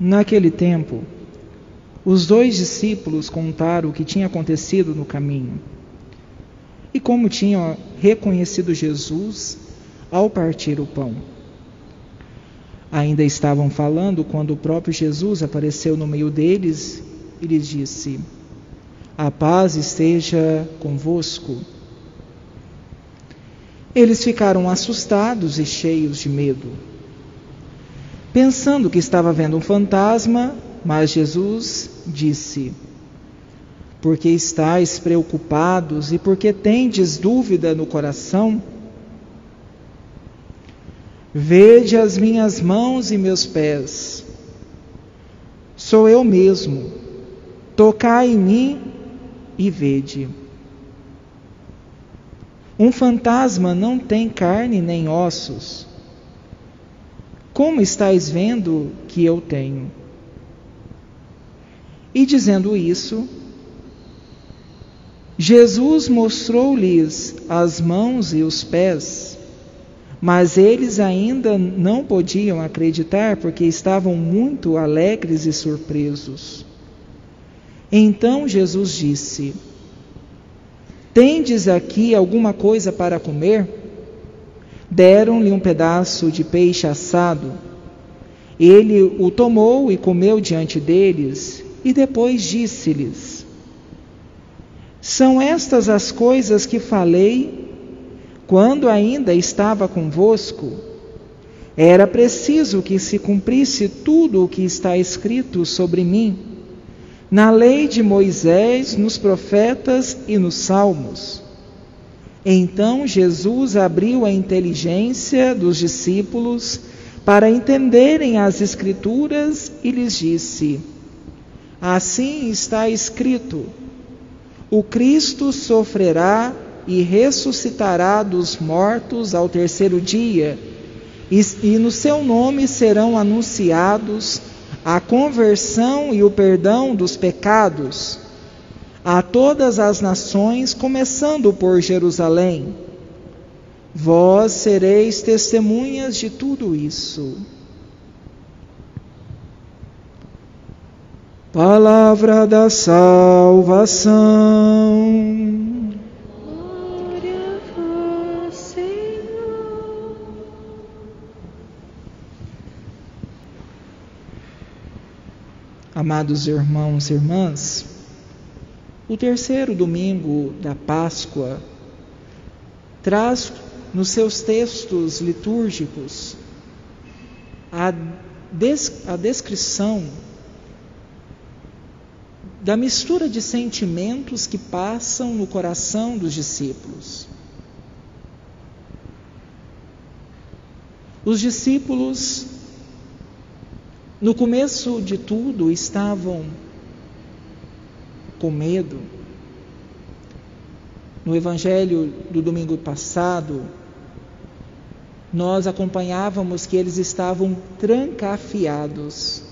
Naquele tempo, os dois discípulos contaram o que tinha acontecido no caminho e como tinham reconhecido Jesus ao partir o pão. Ainda estavam falando quando o próprio Jesus apareceu no meio deles e lhes disse: A paz esteja convosco. Eles ficaram assustados e cheios de medo, pensando que estava vendo um fantasma, mas Jesus disse: Porque estáis preocupados e porque tendes dúvida no coração? Vede as minhas mãos e meus pés. Sou eu mesmo. Tocai em mim e vede. Um fantasma não tem carne nem ossos. Como estáis vendo que eu tenho? E dizendo isso, Jesus mostrou-lhes as mãos e os pés. Mas eles ainda não podiam acreditar porque estavam muito alegres e surpresos. Então Jesus disse: Tendes aqui alguma coisa para comer? Deram-lhe um pedaço de peixe assado. Ele o tomou e comeu diante deles, e depois disse-lhes: São estas as coisas que falei quando ainda estava convosco, era preciso que se cumprisse tudo o que está escrito sobre mim, na lei de Moisés, nos profetas e nos salmos. Então Jesus abriu a inteligência dos discípulos para entenderem as Escrituras e lhes disse: Assim está escrito: o Cristo sofrerá e ressuscitará dos mortos ao terceiro dia, e, e no seu nome serão anunciados a conversão e o perdão dos pecados a todas as nações, começando por Jerusalém. Vós sereis testemunhas de tudo isso. Palavra da salvação. Amados irmãos e irmãs, o terceiro domingo da Páscoa traz nos seus textos litúrgicos a, des, a descrição da mistura de sentimentos que passam no coração dos discípulos. Os discípulos no começo de tudo estavam com medo. No evangelho do domingo passado, nós acompanhávamos que eles estavam trancafiados,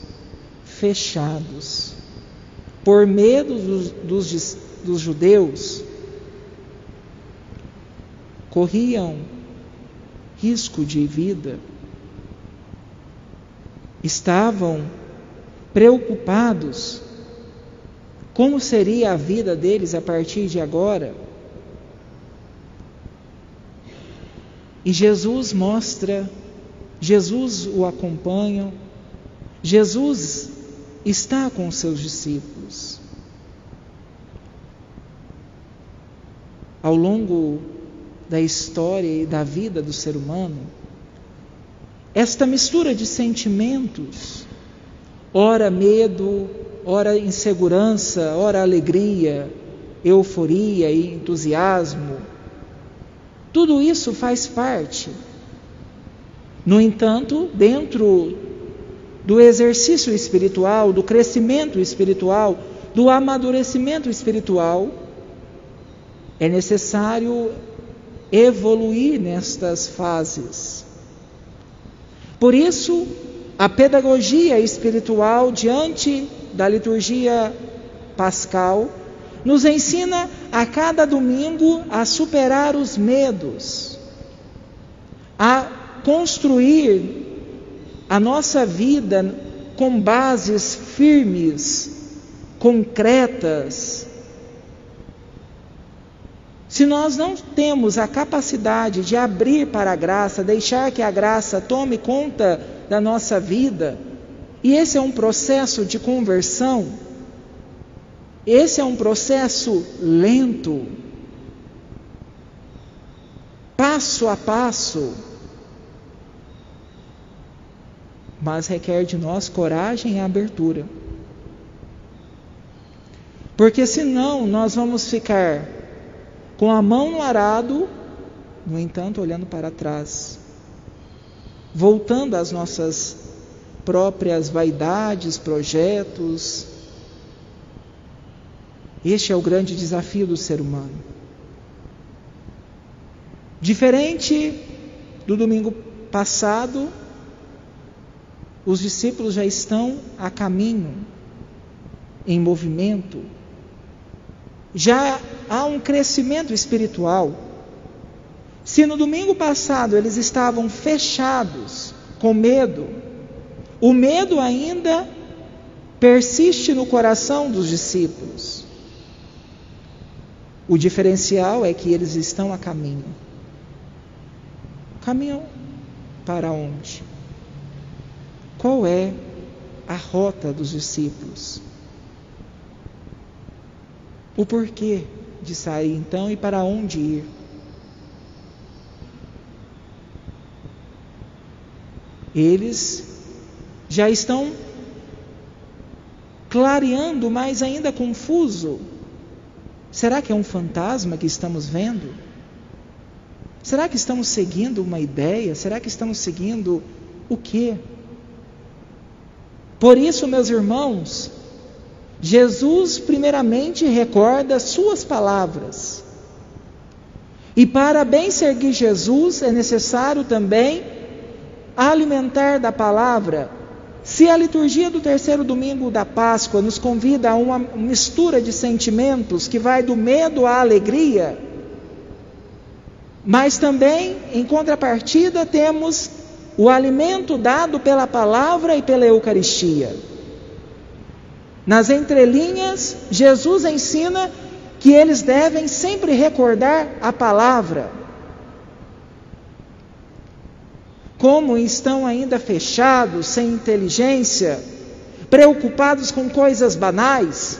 fechados, por medo dos, dos, dos judeus, corriam risco de vida estavam preocupados como seria a vida deles a partir de agora. E Jesus mostra, Jesus o acompanha, Jesus está com os seus discípulos. Ao longo da história e da vida do ser humano, esta mistura de sentimentos, ora medo, ora insegurança, ora alegria, euforia e entusiasmo, tudo isso faz parte. No entanto, dentro do exercício espiritual, do crescimento espiritual, do amadurecimento espiritual, é necessário evoluir nestas fases. Por isso, a pedagogia espiritual diante da liturgia pascal nos ensina a cada domingo a superar os medos, a construir a nossa vida com bases firmes, concretas. Se nós não temos a capacidade de abrir para a graça, deixar que a graça tome conta da nossa vida, e esse é um processo de conversão, esse é um processo lento, passo a passo, mas requer de nós coragem e abertura. Porque senão nós vamos ficar com a mão no arado, no entanto, olhando para trás, voltando às nossas próprias vaidades, projetos. Este é o grande desafio do ser humano. Diferente do domingo passado, os discípulos já estão a caminho, em movimento. Já há um crescimento espiritual. Se no domingo passado eles estavam fechados, com medo, o medo ainda persiste no coração dos discípulos. O diferencial é que eles estão a caminho. Caminham para onde? Qual é a rota dos discípulos? O porquê de sair então e para onde ir? Eles já estão clareando, mas ainda confuso. Será que é um fantasma que estamos vendo? Será que estamos seguindo uma ideia? Será que estamos seguindo o quê? Por isso, meus irmãos, Jesus primeiramente recorda suas palavras. E para bem seguir Jesus é necessário também alimentar da palavra. Se a liturgia do terceiro domingo da Páscoa nos convida a uma mistura de sentimentos que vai do medo à alegria, mas também, em contrapartida, temos o alimento dado pela palavra e pela Eucaristia. Nas entrelinhas, Jesus ensina que eles devem sempre recordar a palavra. Como estão ainda fechados, sem inteligência, preocupados com coisas banais,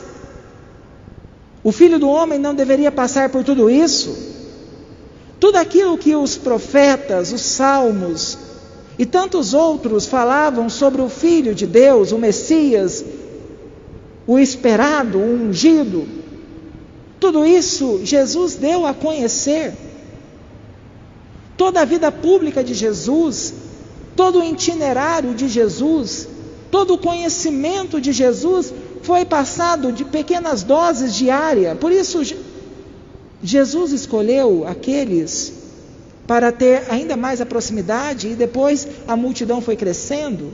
o filho do homem não deveria passar por tudo isso? Tudo aquilo que os profetas, os salmos, e tantos outros falavam sobre o Filho de Deus, o Messias, o esperado, o ungido. Tudo isso Jesus deu a conhecer. Toda a vida pública de Jesus, todo o itinerário de Jesus, todo o conhecimento de Jesus foi passado de pequenas doses diárias. Por isso, Jesus escolheu aqueles para ter ainda mais a proximidade, e depois a multidão foi crescendo.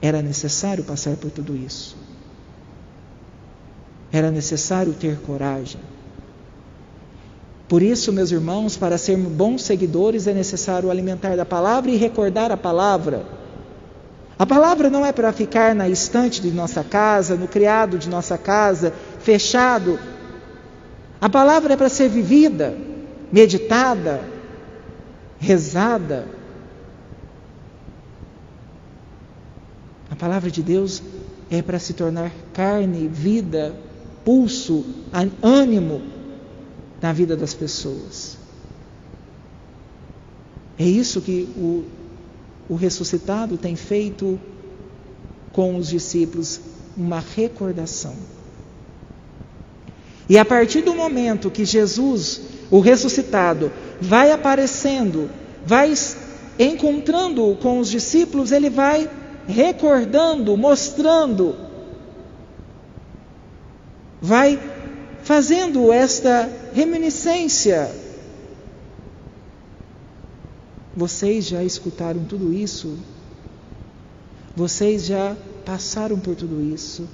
Era necessário passar por tudo isso. Era necessário ter coragem. Por isso, meus irmãos, para sermos bons seguidores é necessário alimentar da palavra e recordar a palavra. A palavra não é para ficar na estante de nossa casa, no criado de nossa casa, fechado a palavra é para ser vivida, meditada, rezada. A palavra de Deus é para se tornar carne, vida, pulso, ânimo na vida das pessoas. É isso que o, o ressuscitado tem feito com os discípulos, uma recordação. E a partir do momento que Jesus, o ressuscitado, vai aparecendo, vai encontrando com os discípulos, ele vai recordando, mostrando, vai fazendo esta reminiscência. Vocês já escutaram tudo isso? Vocês já passaram por tudo isso?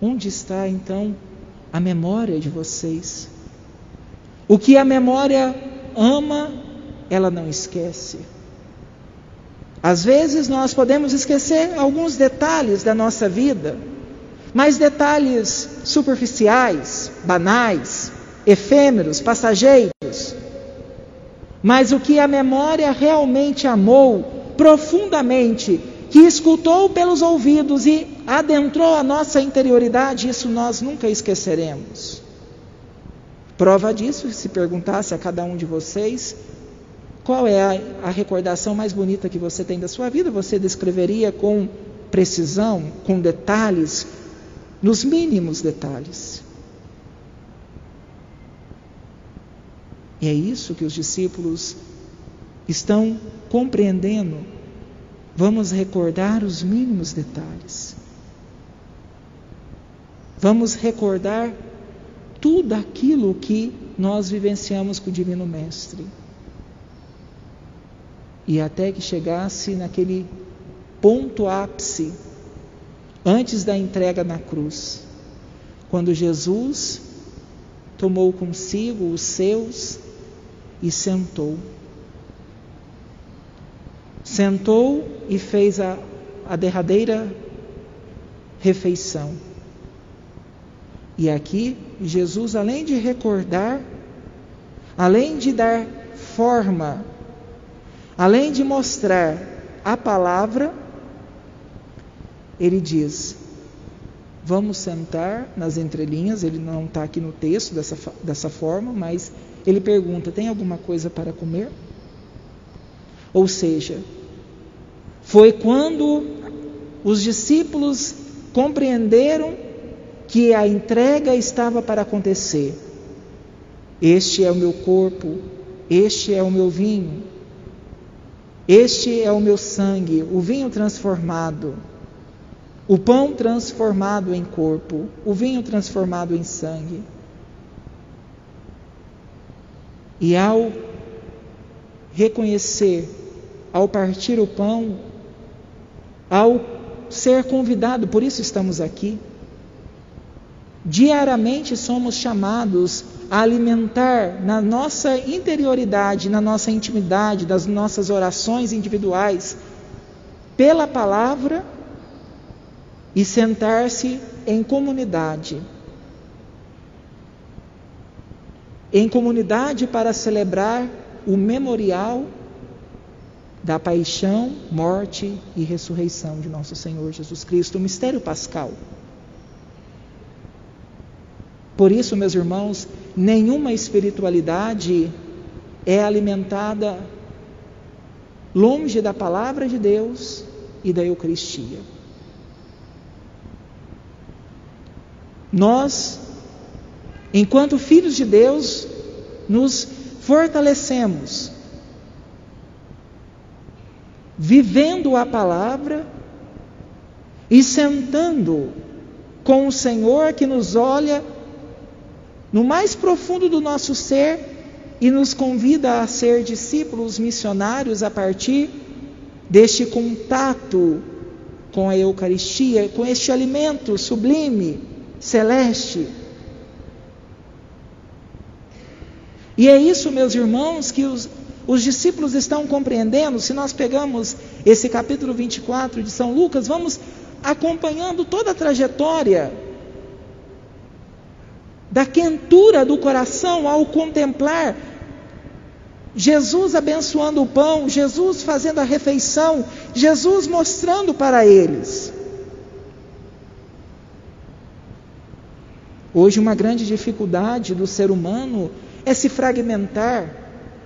Onde está então a memória de vocês. O que a memória ama, ela não esquece. Às vezes nós podemos esquecer alguns detalhes da nossa vida, mas detalhes superficiais, banais, efêmeros, passageiros. Mas o que a memória realmente amou profundamente, que escutou pelos ouvidos e adentrou a nossa interioridade, isso nós nunca esqueceremos. Prova disso, se perguntasse a cada um de vocês, qual é a, a, recordação mais bonita que você tem da sua vida? Você descreveria com precisão, com detalhes, nos mínimos detalhes. E é isso que os discípulos estão compreendendo. Vamos recordar os mínimos detalhes. Vamos recordar tudo aquilo que nós vivenciamos com o Divino Mestre. E até que chegasse naquele ponto ápice, antes da entrega na cruz, quando Jesus tomou consigo os seus e sentou. Sentou e fez a, a derradeira refeição. E aqui, Jesus, além de recordar, além de dar forma, além de mostrar a palavra, ele diz: Vamos sentar nas entrelinhas. Ele não está aqui no texto dessa, dessa forma, mas ele pergunta: Tem alguma coisa para comer? Ou seja, foi quando os discípulos compreenderam que a entrega estava para acontecer. Este é o meu corpo, este é o meu vinho, este é o meu sangue, o vinho transformado, o pão transformado em corpo, o vinho transformado em sangue. E ao reconhecer, ao partir o pão, ao ser convidado, por isso estamos aqui, Diariamente somos chamados alimentar na nossa interioridade, na nossa intimidade, das nossas orações individuais, pela palavra e sentar-se em comunidade. Em comunidade para celebrar o memorial da paixão, morte e ressurreição de nosso Senhor Jesus Cristo, o mistério pascal. Por isso, meus irmãos, nenhuma espiritualidade é alimentada longe da palavra de Deus e da Eucaristia. Nós, enquanto filhos de Deus, nos fortalecemos, vivendo a palavra e sentando com o Senhor que nos olha no mais profundo do nosso ser e nos convida a ser discípulos missionários a partir deste contato com a Eucaristia, com este alimento sublime, celeste. E é isso, meus irmãos, que os, os discípulos estão compreendendo. Se nós pegamos esse capítulo 24 de São Lucas, vamos acompanhando toda a trajetória da quentura do coração ao contemplar Jesus abençoando o pão, Jesus fazendo a refeição, Jesus mostrando para eles. Hoje, uma grande dificuldade do ser humano é se fragmentar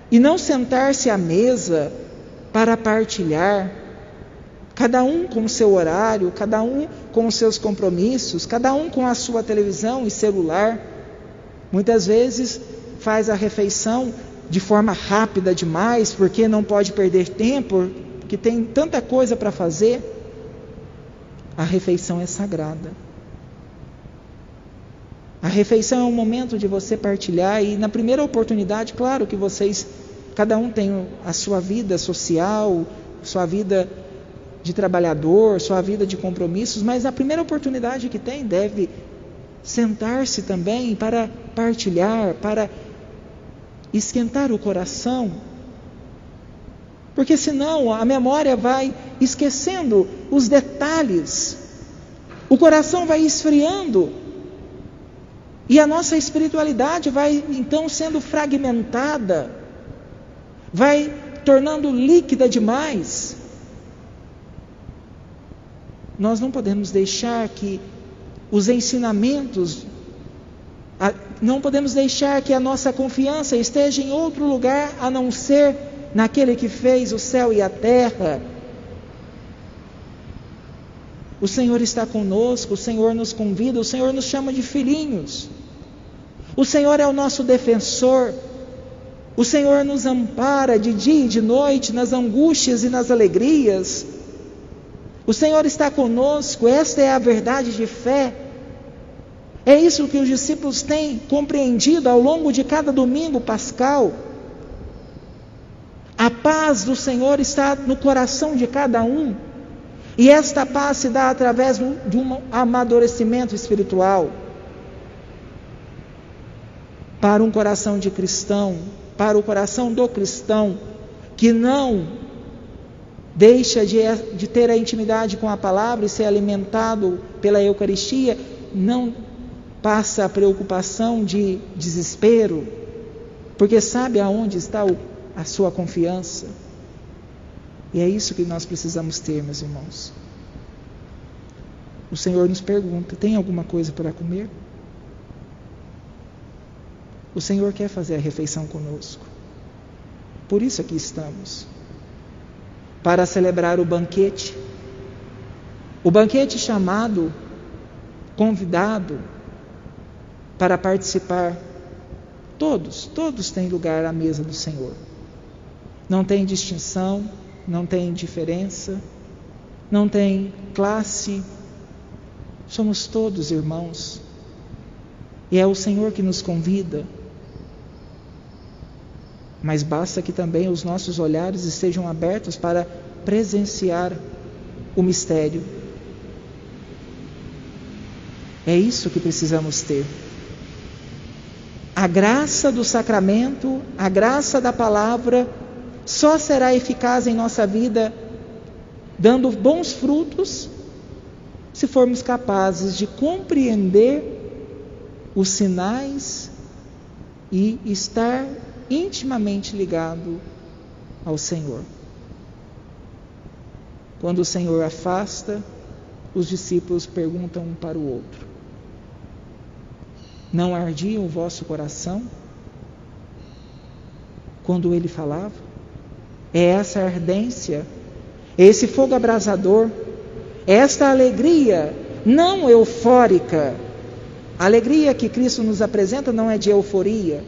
e não sentar-se à mesa para partilhar, cada um com o seu horário, cada um com os seus compromissos, cada um com a sua televisão e celular. Muitas vezes faz a refeição de forma rápida demais, porque não pode perder tempo, porque tem tanta coisa para fazer. A refeição é sagrada. A refeição é um momento de você partilhar e na primeira oportunidade, claro que vocês, cada um tem a sua vida social, sua vida de trabalhador, sua vida de compromissos, mas a primeira oportunidade que tem deve sentar-se também para partilhar, para esquentar o coração. porque senão a memória vai esquecendo os detalhes, o coração vai esfriando e a nossa espiritualidade vai então sendo fragmentada, vai tornando líquida demais. Nós não podemos deixar que os ensinamentos, não podemos deixar que a nossa confiança esteja em outro lugar a não ser naquele que fez o céu e a terra. O Senhor está conosco, o Senhor nos convida, o Senhor nos chama de filhinhos. O Senhor é o nosso defensor. O Senhor nos ampara de dia e de noite, nas angústias e nas alegrias. O Senhor está conosco, esta é a verdade de fé. É isso que os discípulos têm compreendido ao longo de cada domingo pascal. A paz do Senhor está no coração de cada um. E esta paz se dá através de um amadurecimento espiritual. Para um coração de cristão, para o coração do cristão, que não deixa de, de ter a intimidade com a palavra e ser alimentado pela Eucaristia, não passa a preocupação de desespero, porque sabe aonde está o a sua confiança. E é isso que nós precisamos ter, meus irmãos. O Senhor nos pergunta: tem alguma coisa para comer? O Senhor quer fazer a refeição conosco. Por isso aqui estamos. Para celebrar o banquete. O banquete chamado, convidado para participar. Todos, todos têm lugar à mesa do Senhor. Não tem distinção, não tem diferença, não tem classe. Somos todos irmãos. E é o Senhor que nos convida. Mas basta que também os nossos olhares estejam abertos para presenciar o mistério. É isso que precisamos ter. A graça do sacramento, a graça da palavra só será eficaz em nossa vida dando bons frutos se formos capazes de compreender os sinais e estar intimamente ligado ao Senhor. Quando o Senhor afasta, os discípulos perguntam um para o outro: Não ardia o vosso coração quando ele falava? é essa ardência, esse fogo abrasador, esta alegria não eufórica. A alegria que Cristo nos apresenta não é de euforia,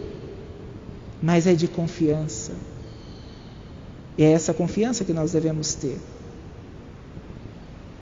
mas é de confiança. E é essa confiança que nós devemos ter.